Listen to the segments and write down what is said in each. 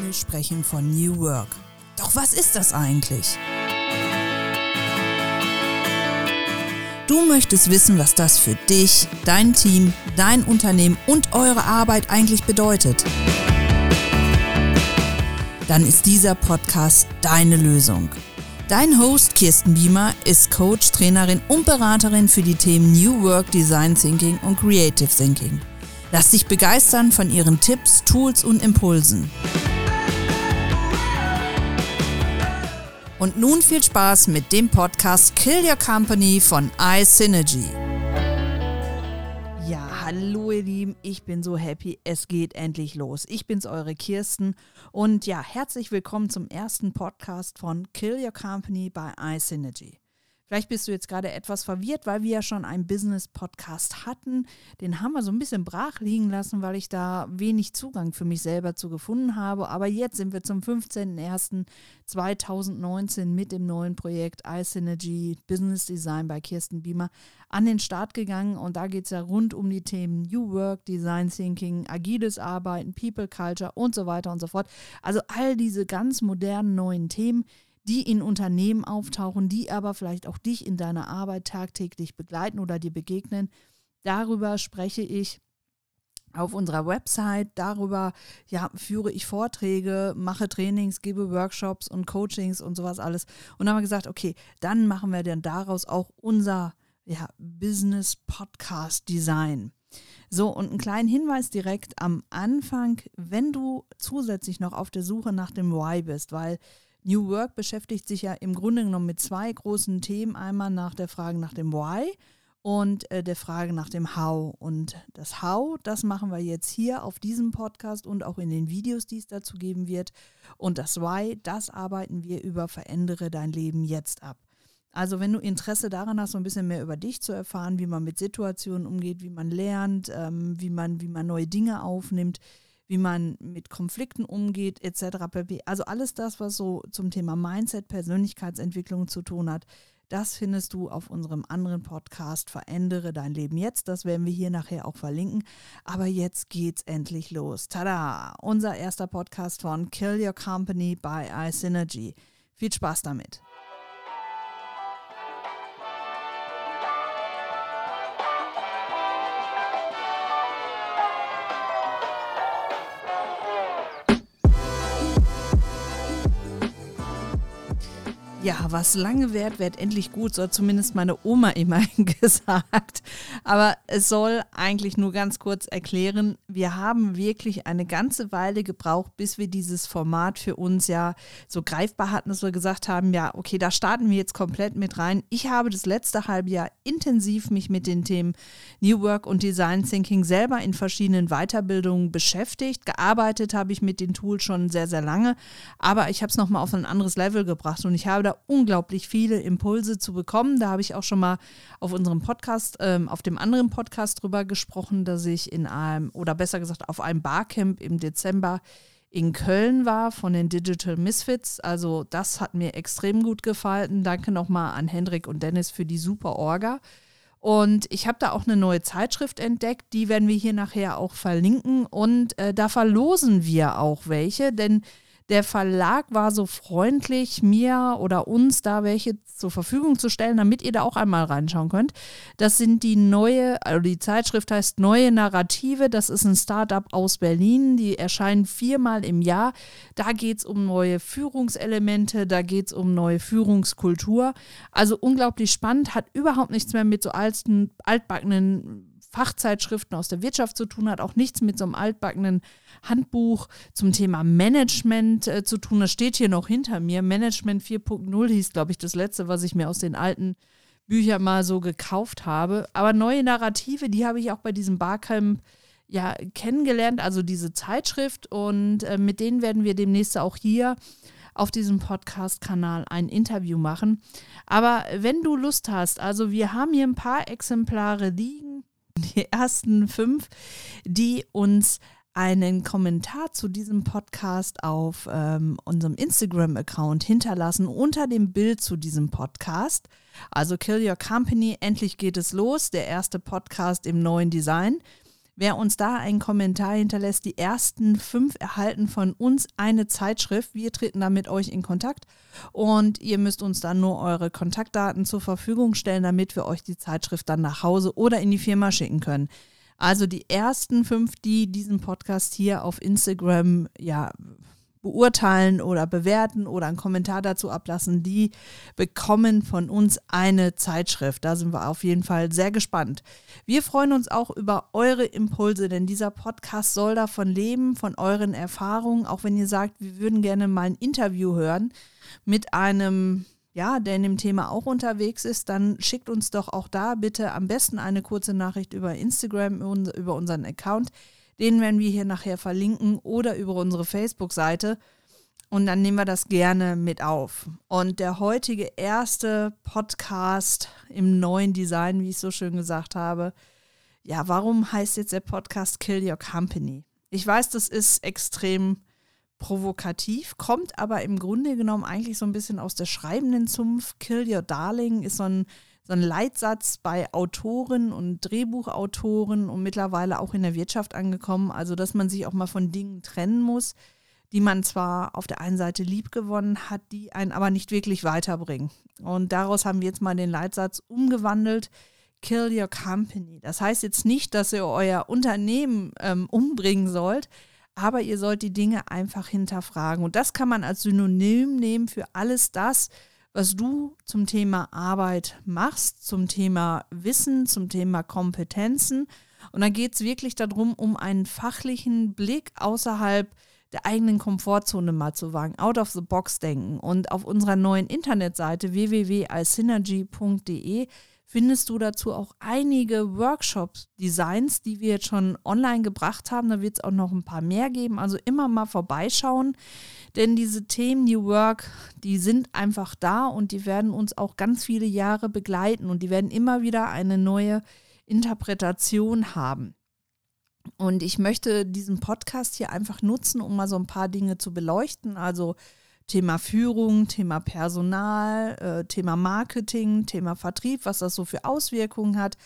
Alle sprechen von New Work. Doch was ist das eigentlich? Du möchtest wissen, was das für dich, dein Team, dein Unternehmen und eure Arbeit eigentlich bedeutet. Dann ist dieser Podcast deine Lösung. Dein Host Kirsten Biemer ist Coach, Trainerin und Beraterin für die Themen New Work, Design Thinking und Creative Thinking. Lass dich begeistern von ihren Tipps, Tools und Impulsen. Und nun viel Spaß mit dem Podcast Kill Your Company von iSynergy. Ja, hallo ihr Lieben, ich bin so happy, es geht endlich los. Ich bin's, eure Kirsten und ja, herzlich willkommen zum ersten Podcast von Kill Your Company bei iSynergy. Vielleicht bist du jetzt gerade etwas verwirrt, weil wir ja schon einen Business-Podcast hatten. Den haben wir so ein bisschen brach liegen lassen, weil ich da wenig Zugang für mich selber zu gefunden habe. Aber jetzt sind wir zum 15.01.2019 mit dem neuen Projekt iSynergy Business Design bei Kirsten Biemer an den Start gegangen. Und da geht es ja rund um die Themen New Work, Design Thinking, agiles Arbeiten, People Culture und so weiter und so fort. Also all diese ganz modernen neuen Themen die in Unternehmen auftauchen, die aber vielleicht auch dich in deiner Arbeit tagtäglich begleiten oder dir begegnen. Darüber spreche ich auf unserer Website. Darüber ja, führe ich Vorträge, mache Trainings, gebe Workshops und Coachings und sowas alles. Und dann haben wir gesagt, okay, dann machen wir dann daraus auch unser ja, Business Podcast Design. So, und einen kleinen Hinweis direkt am Anfang, wenn du zusätzlich noch auf der Suche nach dem Why bist, weil New Work beschäftigt sich ja im Grunde genommen mit zwei großen Themen. Einmal nach der Frage nach dem Why und äh, der Frage nach dem How. Und das How, das machen wir jetzt hier auf diesem Podcast und auch in den Videos, die es dazu geben wird. Und das Why, das arbeiten wir über Verändere dein Leben jetzt ab. Also wenn du Interesse daran hast, so ein bisschen mehr über dich zu erfahren, wie man mit Situationen umgeht, wie man lernt, ähm, wie, man, wie man neue Dinge aufnimmt, wie man mit Konflikten umgeht, etc. Also alles das, was so zum Thema Mindset, Persönlichkeitsentwicklung zu tun hat, das findest du auf unserem anderen Podcast Verändere dein Leben jetzt. Das werden wir hier nachher auch verlinken. Aber jetzt geht's endlich los. Tada! Unser erster Podcast von Kill Your Company by iSynergy. Viel Spaß damit. Ja, was lange währt, wird endlich gut, so hat zumindest meine Oma immer gesagt. Aber es soll eigentlich nur ganz kurz erklären, wir haben wirklich eine ganze Weile gebraucht, bis wir dieses Format für uns ja so greifbar hatten, dass wir gesagt haben, ja, okay, da starten wir jetzt komplett mit rein. Ich habe das letzte halbe Jahr intensiv mich mit den Themen New Work und Design Thinking selber in verschiedenen Weiterbildungen beschäftigt. Gearbeitet habe ich mit den Tools schon sehr, sehr lange, aber ich habe es nochmal auf ein anderes Level gebracht und ich habe da da unglaublich viele Impulse zu bekommen. Da habe ich auch schon mal auf unserem Podcast, ähm, auf dem anderen Podcast drüber gesprochen, dass ich in einem, oder besser gesagt, auf einem Barcamp im Dezember in Köln war von den Digital Misfits. Also das hat mir extrem gut gefallen. Danke nochmal an Hendrik und Dennis für die super Orga. Und ich habe da auch eine neue Zeitschrift entdeckt, die werden wir hier nachher auch verlinken. Und äh, da verlosen wir auch welche, denn der Verlag war so freundlich, mir oder uns da welche zur Verfügung zu stellen, damit ihr da auch einmal reinschauen könnt. Das sind die neue, also die Zeitschrift heißt Neue Narrative. Das ist ein Startup aus Berlin. Die erscheinen viermal im Jahr. Da geht es um neue Führungselemente, da geht es um neue Führungskultur. Also unglaublich spannend, hat überhaupt nichts mehr mit so alten, altbackenen Fachzeitschriften aus der Wirtschaft zu tun hat, auch nichts mit so einem altbackenen Handbuch zum Thema Management äh, zu tun. Das steht hier noch hinter mir. Management 4.0 hieß, glaube ich, das letzte, was ich mir aus den alten Büchern mal so gekauft habe. Aber neue Narrative, die habe ich auch bei diesem Barcamp ja kennengelernt, also diese Zeitschrift. Und äh, mit denen werden wir demnächst auch hier auf diesem Podcast-Kanal ein Interview machen. Aber wenn du Lust hast, also wir haben hier ein paar Exemplare liegen die ersten fünf, die uns einen Kommentar zu diesem Podcast auf ähm, unserem Instagram-Account hinterlassen unter dem Bild zu diesem Podcast. Also Kill Your Company, endlich geht es los, der erste Podcast im neuen Design Wer uns da einen Kommentar hinterlässt, die ersten fünf erhalten von uns eine Zeitschrift. Wir treten da mit euch in Kontakt und ihr müsst uns dann nur eure Kontaktdaten zur Verfügung stellen, damit wir euch die Zeitschrift dann nach Hause oder in die Firma schicken können. Also die ersten fünf, die diesen Podcast hier auf Instagram ja beurteilen oder bewerten oder einen Kommentar dazu ablassen, die bekommen von uns eine Zeitschrift. Da sind wir auf jeden Fall sehr gespannt. Wir freuen uns auch über eure Impulse, denn dieser Podcast soll davon leben, von euren Erfahrungen. Auch wenn ihr sagt, wir würden gerne mal ein Interview hören mit einem ja, der in dem Thema auch unterwegs ist, dann schickt uns doch auch da bitte am besten eine kurze Nachricht über Instagram, über unseren Account. Den werden wir hier nachher verlinken oder über unsere Facebook-Seite. Und dann nehmen wir das gerne mit auf. Und der heutige erste Podcast im neuen Design, wie ich so schön gesagt habe, ja, warum heißt jetzt der Podcast Kill Your Company? Ich weiß, das ist extrem provokativ, kommt aber im Grunde genommen eigentlich so ein bisschen aus der schreibenden Zunft. Kill Your Darling ist so ein so ein Leitsatz bei Autoren und Drehbuchautoren und mittlerweile auch in der Wirtschaft angekommen. Also, dass man sich auch mal von Dingen trennen muss, die man zwar auf der einen Seite lieb gewonnen hat, die einen aber nicht wirklich weiterbringen. Und daraus haben wir jetzt mal den Leitsatz umgewandelt. Kill your company. Das heißt jetzt nicht, dass ihr euer Unternehmen ähm, umbringen sollt, aber ihr sollt die Dinge einfach hinterfragen. Und das kann man als Synonym nehmen für alles das, was du zum Thema Arbeit machst, zum Thema Wissen, zum Thema Kompetenzen. Und da geht es wirklich darum, um einen fachlichen Blick außerhalb der eigenen Komfortzone mal zu wagen, out of the box denken. Und auf unserer neuen Internetseite www.isynergy.de findest du dazu auch einige Workshop-Designs, die wir jetzt schon online gebracht haben. Da wird es auch noch ein paar mehr geben. Also immer mal vorbeischauen, denn diese Themen New Work, die sind einfach da und die werden uns auch ganz viele Jahre begleiten und die werden immer wieder eine neue Interpretation haben. Und ich möchte diesen Podcast hier einfach nutzen, um mal so ein paar Dinge zu beleuchten. Also Thema Führung, Thema Personal, äh, Thema Marketing, Thema Vertrieb, was das so für Auswirkungen hat,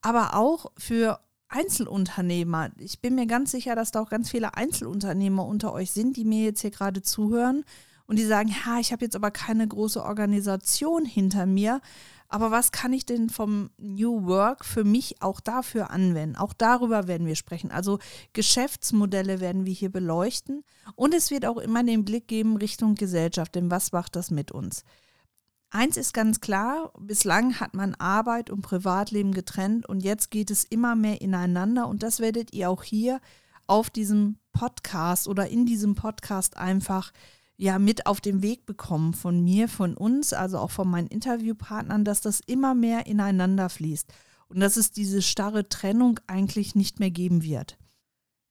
aber auch für Einzelunternehmer. Ich bin mir ganz sicher, dass da auch ganz viele Einzelunternehmer unter euch sind, die mir jetzt hier gerade zuhören und die sagen, ja, ich habe jetzt aber keine große Organisation hinter mir, aber was kann ich denn vom New Work für mich auch dafür anwenden? Auch darüber werden wir sprechen. Also Geschäftsmodelle werden wir hier beleuchten. Und es wird auch immer den Blick geben Richtung Gesellschaft, denn was macht das mit uns? Eins ist ganz klar, bislang hat man Arbeit und Privatleben getrennt und jetzt geht es immer mehr ineinander und das werdet ihr auch hier auf diesem Podcast oder in diesem Podcast einfach ja mit auf den Weg bekommen von mir, von uns, also auch von meinen Interviewpartnern, dass das immer mehr ineinander fließt und dass es diese starre Trennung eigentlich nicht mehr geben wird.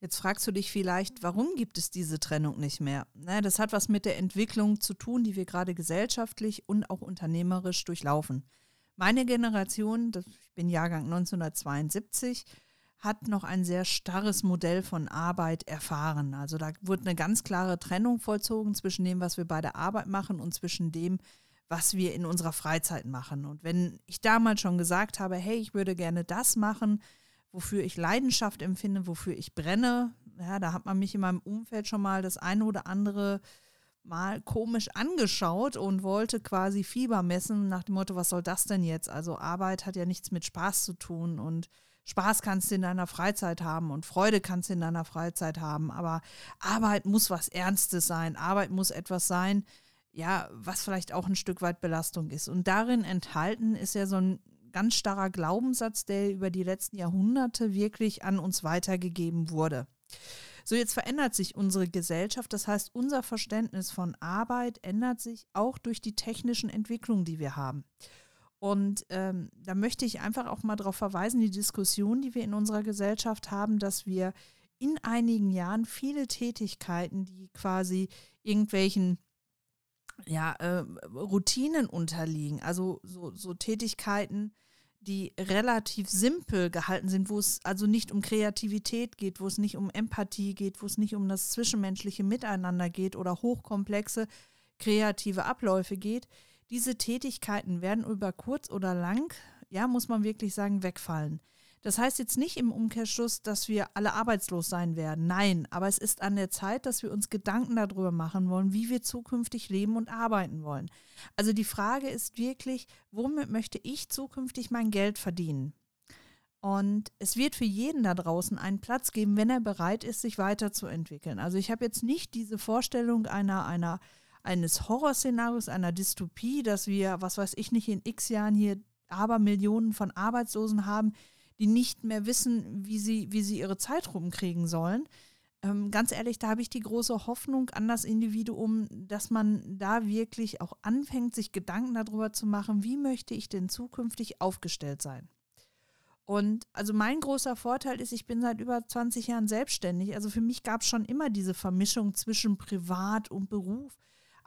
Jetzt fragst du dich vielleicht, warum gibt es diese Trennung nicht mehr? Naja, das hat was mit der Entwicklung zu tun, die wir gerade gesellschaftlich und auch unternehmerisch durchlaufen. Meine Generation, ich bin Jahrgang 1972, hat noch ein sehr starres Modell von Arbeit erfahren. Also da wurde eine ganz klare Trennung vollzogen zwischen dem, was wir bei der Arbeit machen und zwischen dem, was wir in unserer Freizeit machen. Und wenn ich damals schon gesagt habe, hey, ich würde gerne das machen, wofür ich Leidenschaft empfinde, wofür ich brenne, ja, da hat man mich in meinem Umfeld schon mal das eine oder andere mal komisch angeschaut und wollte quasi Fieber messen nach dem Motto, was soll das denn jetzt? Also Arbeit hat ja nichts mit Spaß zu tun und Spaß kannst du in deiner Freizeit haben und Freude kannst du in deiner Freizeit haben, aber Arbeit muss was Ernstes sein. Arbeit muss etwas sein, ja, was vielleicht auch ein Stück weit Belastung ist. Und darin enthalten ist ja so ein ganz starrer Glaubenssatz, der über die letzten Jahrhunderte wirklich an uns weitergegeben wurde. So, jetzt verändert sich unsere Gesellschaft. Das heißt, unser Verständnis von Arbeit ändert sich auch durch die technischen Entwicklungen, die wir haben. Und ähm, da möchte ich einfach auch mal darauf verweisen, die Diskussion, die wir in unserer Gesellschaft haben, dass wir in einigen Jahren viele Tätigkeiten, die quasi irgendwelchen ja, äh, Routinen unterliegen, also so, so Tätigkeiten, die relativ simpel gehalten sind, wo es also nicht um Kreativität geht, wo es nicht um Empathie geht, wo es nicht um das zwischenmenschliche Miteinander geht oder hochkomplexe kreative Abläufe geht, diese Tätigkeiten werden über kurz oder lang, ja, muss man wirklich sagen, wegfallen. Das heißt jetzt nicht im Umkehrschluss, dass wir alle arbeitslos sein werden. Nein, aber es ist an der Zeit, dass wir uns Gedanken darüber machen wollen, wie wir zukünftig leben und arbeiten wollen. Also die Frage ist wirklich, womit möchte ich zukünftig mein Geld verdienen? Und es wird für jeden da draußen einen Platz geben, wenn er bereit ist, sich weiterzuentwickeln. Also ich habe jetzt nicht diese Vorstellung einer, einer, eines Horrorszenarios, einer Dystopie, dass wir, was weiß ich nicht, in x Jahren hier aber Millionen von Arbeitslosen haben, die nicht mehr wissen, wie sie, wie sie ihre Zeit rumkriegen sollen. Ähm, ganz ehrlich, da habe ich die große Hoffnung an das Individuum, dass man da wirklich auch anfängt, sich Gedanken darüber zu machen, wie möchte ich denn zukünftig aufgestellt sein. Und also mein großer Vorteil ist, ich bin seit über 20 Jahren selbstständig. Also für mich gab es schon immer diese Vermischung zwischen Privat und Beruf.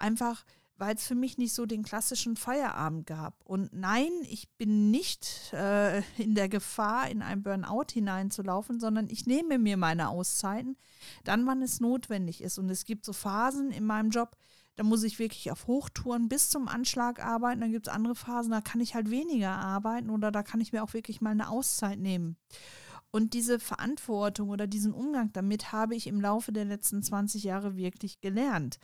Einfach, weil es für mich nicht so den klassischen Feierabend gab. Und nein, ich bin nicht äh, in der Gefahr, in ein Burnout hineinzulaufen, sondern ich nehme mir meine Auszeiten, dann, wann es notwendig ist. Und es gibt so Phasen in meinem Job, da muss ich wirklich auf Hochtouren bis zum Anschlag arbeiten. Dann gibt es andere Phasen, da kann ich halt weniger arbeiten oder da kann ich mir auch wirklich mal eine Auszeit nehmen. Und diese Verantwortung oder diesen Umgang damit habe ich im Laufe der letzten 20 Jahre wirklich gelernt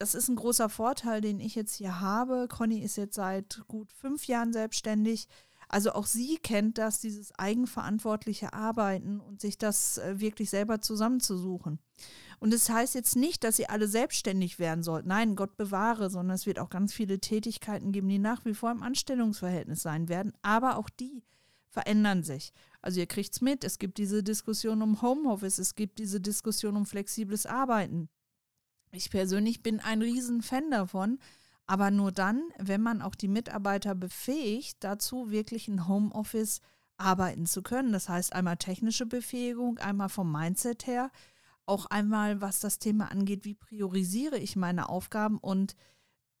das ist ein großer Vorteil, den ich jetzt hier habe. Conny ist jetzt seit gut fünf Jahren selbstständig. Also auch sie kennt das, dieses eigenverantwortliche Arbeiten und sich das äh, wirklich selber zusammenzusuchen. Und es das heißt jetzt nicht, dass sie alle selbstständig werden sollten. Nein, Gott bewahre, sondern es wird auch ganz viele Tätigkeiten geben, die nach wie vor im Anstellungsverhältnis sein werden. Aber auch die verändern sich. Also ihr kriegt es mit, es gibt diese Diskussion um Homeoffice, es gibt diese Diskussion um flexibles Arbeiten. Ich persönlich bin ein Riesenfan davon, aber nur dann, wenn man auch die Mitarbeiter befähigt, dazu wirklich ein Homeoffice arbeiten zu können. Das heißt einmal technische Befähigung, einmal vom Mindset her, auch einmal was das Thema angeht, wie priorisiere ich meine Aufgaben und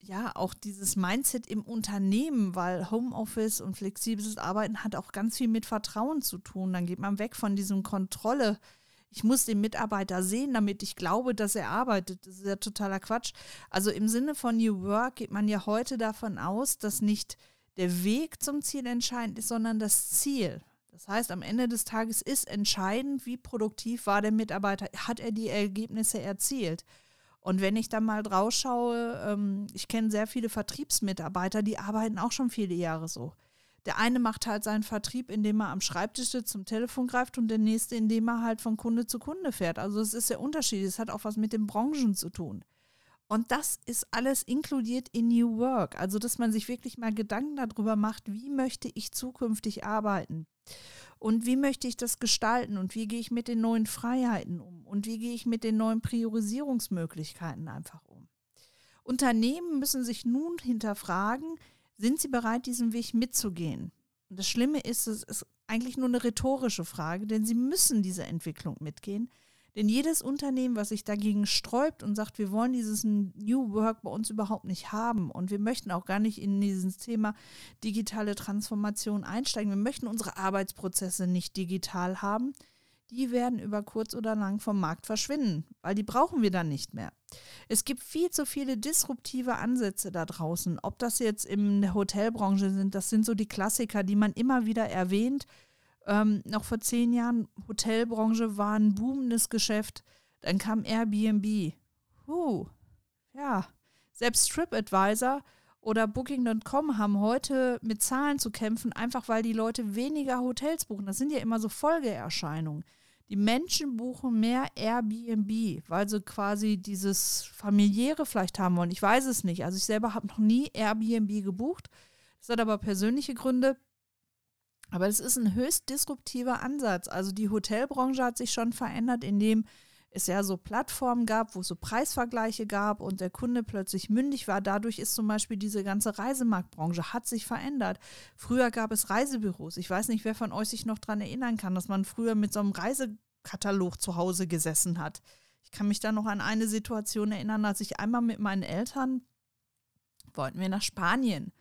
ja, auch dieses Mindset im Unternehmen, weil Homeoffice und flexibles Arbeiten hat auch ganz viel mit Vertrauen zu tun. Dann geht man weg von diesem Kontrolle, ich muss den Mitarbeiter sehen, damit ich glaube, dass er arbeitet. Das ist ja totaler Quatsch. Also im Sinne von New Work geht man ja heute davon aus, dass nicht der Weg zum Ziel entscheidend ist, sondern das Ziel. Das heißt, am Ende des Tages ist entscheidend, wie produktiv war der Mitarbeiter, hat er die Ergebnisse erzielt. Und wenn ich da mal drauf schaue, ähm, ich kenne sehr viele Vertriebsmitarbeiter, die arbeiten auch schon viele Jahre so. Der eine macht halt seinen Vertrieb, indem er am Schreibtisch sitzt, zum Telefon greift und der nächste, indem er halt von Kunde zu Kunde fährt. Also es ist der Unterschied. Es hat auch was mit den Branchen zu tun. Und das ist alles inkludiert in New Work. Also, dass man sich wirklich mal Gedanken darüber macht, wie möchte ich zukünftig arbeiten? Und wie möchte ich das gestalten? Und wie gehe ich mit den neuen Freiheiten um? Und wie gehe ich mit den neuen Priorisierungsmöglichkeiten einfach um? Unternehmen müssen sich nun hinterfragen, sind sie bereit, diesen Weg mitzugehen? Und das Schlimme ist, es ist eigentlich nur eine rhetorische Frage, denn sie müssen diese Entwicklung mitgehen. Denn jedes Unternehmen, was sich dagegen sträubt und sagt, wir wollen dieses New Work bei uns überhaupt nicht haben und wir möchten auch gar nicht in dieses Thema digitale Transformation einsteigen, wir möchten unsere Arbeitsprozesse nicht digital haben, die werden über kurz oder lang vom Markt verschwinden, weil die brauchen wir dann nicht mehr. Es gibt viel zu viele disruptive Ansätze da draußen. Ob das jetzt in der Hotelbranche sind, das sind so die Klassiker, die man immer wieder erwähnt. Ähm, noch vor zehn Jahren, Hotelbranche war ein boomendes Geschäft. Dann kam Airbnb. Huh, ja, selbst TripAdvisor oder Booking.com haben heute mit Zahlen zu kämpfen, einfach weil die Leute weniger Hotels buchen. Das sind ja immer so Folgeerscheinungen. Die Menschen buchen mehr Airbnb, weil sie quasi dieses familiäre vielleicht haben wollen. Ich weiß es nicht. Also ich selber habe noch nie Airbnb gebucht. Das hat aber persönliche Gründe. Aber es ist ein höchst disruptiver Ansatz. Also die Hotelbranche hat sich schon verändert, indem es ja so Plattformen gab, wo es so Preisvergleiche gab und der Kunde plötzlich mündig war. Dadurch ist zum Beispiel diese ganze Reisemarktbranche hat sich verändert. Früher gab es Reisebüros. Ich weiß nicht, wer von euch sich noch daran erinnern kann, dass man früher mit so einem Reisekatalog zu Hause gesessen hat. Ich kann mich da noch an eine Situation erinnern, als ich einmal mit meinen Eltern wollten wir nach Spanien.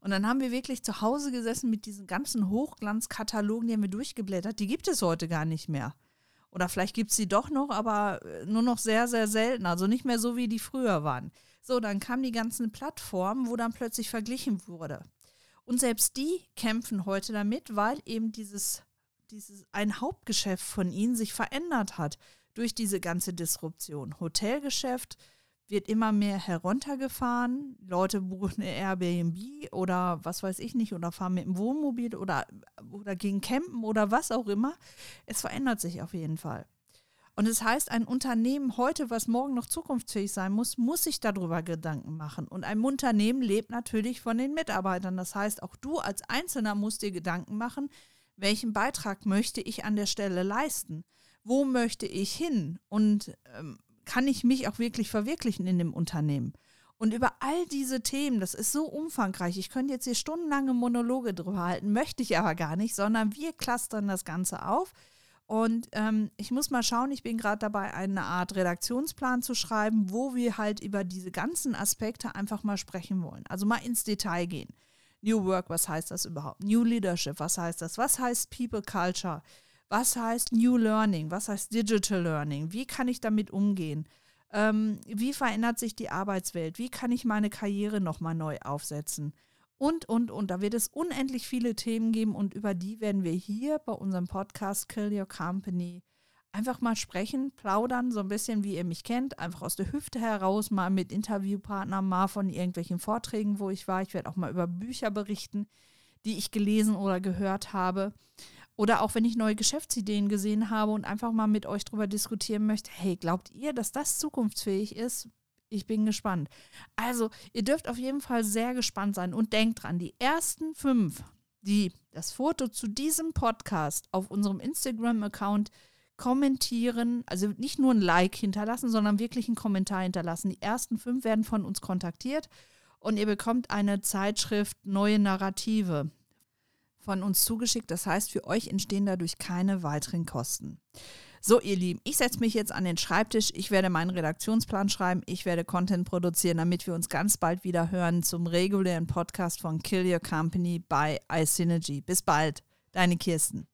Und dann haben wir wirklich zu Hause gesessen mit diesen ganzen Hochglanzkatalogen, die haben wir durchgeblättert. Die gibt es heute gar nicht mehr. Oder vielleicht gibt es sie doch noch, aber äh, nur noch sehr, sehr selten. Also nicht mehr so, wie die früher waren. So, dann kamen die ganzen Plattformen, wo dann plötzlich verglichen wurde. Und selbst die kämpfen heute damit, weil eben dieses dieses, ein Hauptgeschäft von ihnen sich verändert hat durch diese ganze Disruption. Hotelgeschäft wird immer mehr heruntergefahren. Leute buchen Airbnb oder was weiß ich nicht oder fahren mit dem Wohnmobil oder, oder gehen campen oder was auch immer. Es verändert sich auf jeden Fall. Und es das heißt, ein Unternehmen heute, was morgen noch zukunftsfähig sein muss, muss sich darüber Gedanken machen. Und ein Unternehmen lebt natürlich von den Mitarbeitern. Das heißt, auch du als Einzelner musst dir Gedanken machen, welchen Beitrag möchte ich an der Stelle leisten? Wo möchte ich hin? Und ähm, kann ich mich auch wirklich verwirklichen in dem Unternehmen? Und über all diese Themen, das ist so umfangreich. Ich könnte jetzt hier stundenlange Monologe drüber halten, möchte ich aber gar nicht, sondern wir clustern das Ganze auf. Und ähm, ich muss mal schauen, ich bin gerade dabei, eine Art Redaktionsplan zu schreiben, wo wir halt über diese ganzen Aspekte einfach mal sprechen wollen. Also mal ins Detail gehen. New Work, was heißt das überhaupt? New Leadership, was heißt das? Was heißt People Culture? Was heißt New Learning? Was heißt Digital Learning? Wie kann ich damit umgehen? Ähm, wie verändert sich die Arbeitswelt? Wie kann ich meine Karriere nochmal neu aufsetzen? und, und, und. Da wird es unendlich viele Themen geben und über die werden wir hier bei unserem Podcast Kill Your Company einfach mal sprechen, plaudern, so ein bisschen wie ihr mich kennt, einfach aus der Hüfte heraus, mal mit Interviewpartnern, mal von irgendwelchen Vorträgen, wo ich war. Ich werde auch mal über Bücher berichten, die ich gelesen oder gehört habe. Oder auch wenn ich neue Geschäftsideen gesehen habe und einfach mal mit euch darüber diskutieren möchte, hey, glaubt ihr, dass das zukunftsfähig ist? Ich bin gespannt. Also, ihr dürft auf jeden Fall sehr gespannt sein und denkt dran, die ersten fünf, die das Foto zu diesem Podcast auf unserem Instagram-Account kommentieren, also nicht nur ein Like hinterlassen, sondern wirklich einen Kommentar hinterlassen. Die ersten fünf werden von uns kontaktiert und ihr bekommt eine Zeitschrift Neue Narrative von uns zugeschickt. Das heißt, für euch entstehen dadurch keine weiteren Kosten. So, ihr Lieben, ich setze mich jetzt an den Schreibtisch. Ich werde meinen Redaktionsplan schreiben. Ich werde Content produzieren, damit wir uns ganz bald wieder hören zum regulären Podcast von Kill Your Company bei iSynergy. Bis bald, deine Kirsten.